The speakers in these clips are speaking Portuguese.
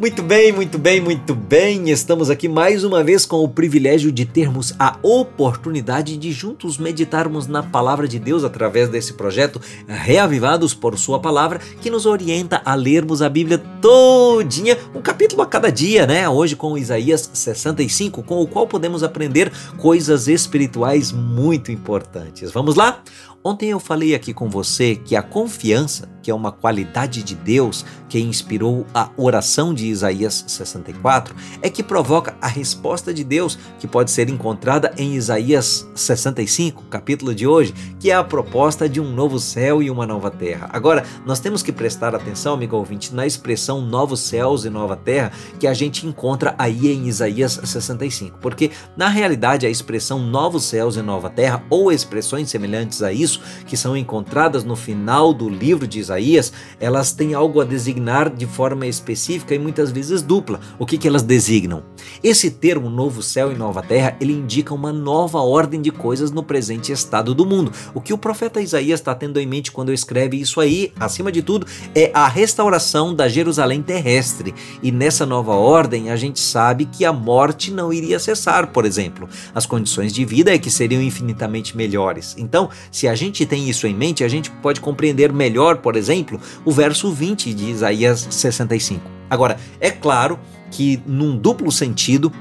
Muito bem, muito bem, muito bem. Estamos aqui mais uma vez com o privilégio de termos a oportunidade de juntos meditarmos na palavra de Deus através desse projeto Reavivados por Sua Palavra, que nos orienta a lermos a Bíblia todinha, um capítulo a cada dia, né? Hoje com Isaías 65, com o qual podemos aprender coisas espirituais muito importantes. Vamos lá? Ontem eu falei aqui com você que a confiança, que é uma qualidade de Deus que inspirou a oração de Isaías 64, é que provoca a resposta de Deus, que pode ser encontrada em Isaías 65, capítulo de hoje, que é a proposta de um novo céu e uma nova terra. Agora, nós temos que prestar atenção, amigo ouvinte, na expressão novos céus e nova terra que a gente encontra aí em Isaías 65, porque na realidade a expressão novos céus e nova terra ou expressões semelhantes a isso que são encontradas no final do livro de Isaías, elas têm algo a designar de forma específica e muitas vezes dupla. O que, que elas designam? Esse termo novo céu e nova terra, ele indica uma nova ordem de coisas no presente estado do mundo. O que o profeta Isaías está tendo em mente quando escreve isso aí, acima de tudo, é a restauração da Jerusalém terrestre. E nessa nova ordem, a gente sabe que a morte não iria cessar, por exemplo. As condições de vida é que seriam infinitamente melhores. Então, se a gente tem isso em mente, a gente pode compreender melhor, por exemplo, o verso 20 de Isaías 65. Agora, é claro que num duplo sentido,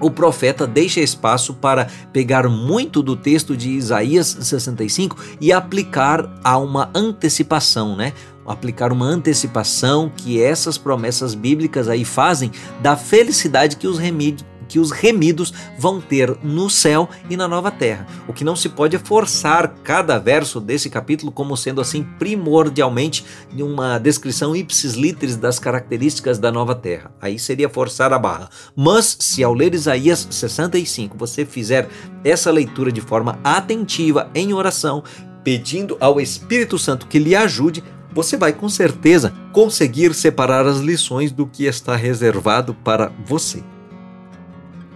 o profeta deixa espaço para pegar muito do texto de Isaías 65 e aplicar a uma antecipação, né? Aplicar uma antecipação que essas promessas bíblicas aí fazem da felicidade que os, remídios, que os remidos vão ter no céu e na nova terra. O que não se pode é forçar cada verso desse capítulo como sendo assim primordialmente uma descrição ipsis literis das características da nova terra. Aí seria forçar a barra. Mas se ao ler Isaías 65 você fizer essa leitura de forma atentiva em oração, pedindo ao Espírito Santo que lhe ajude, você vai com certeza conseguir separar as lições do que está reservado para você.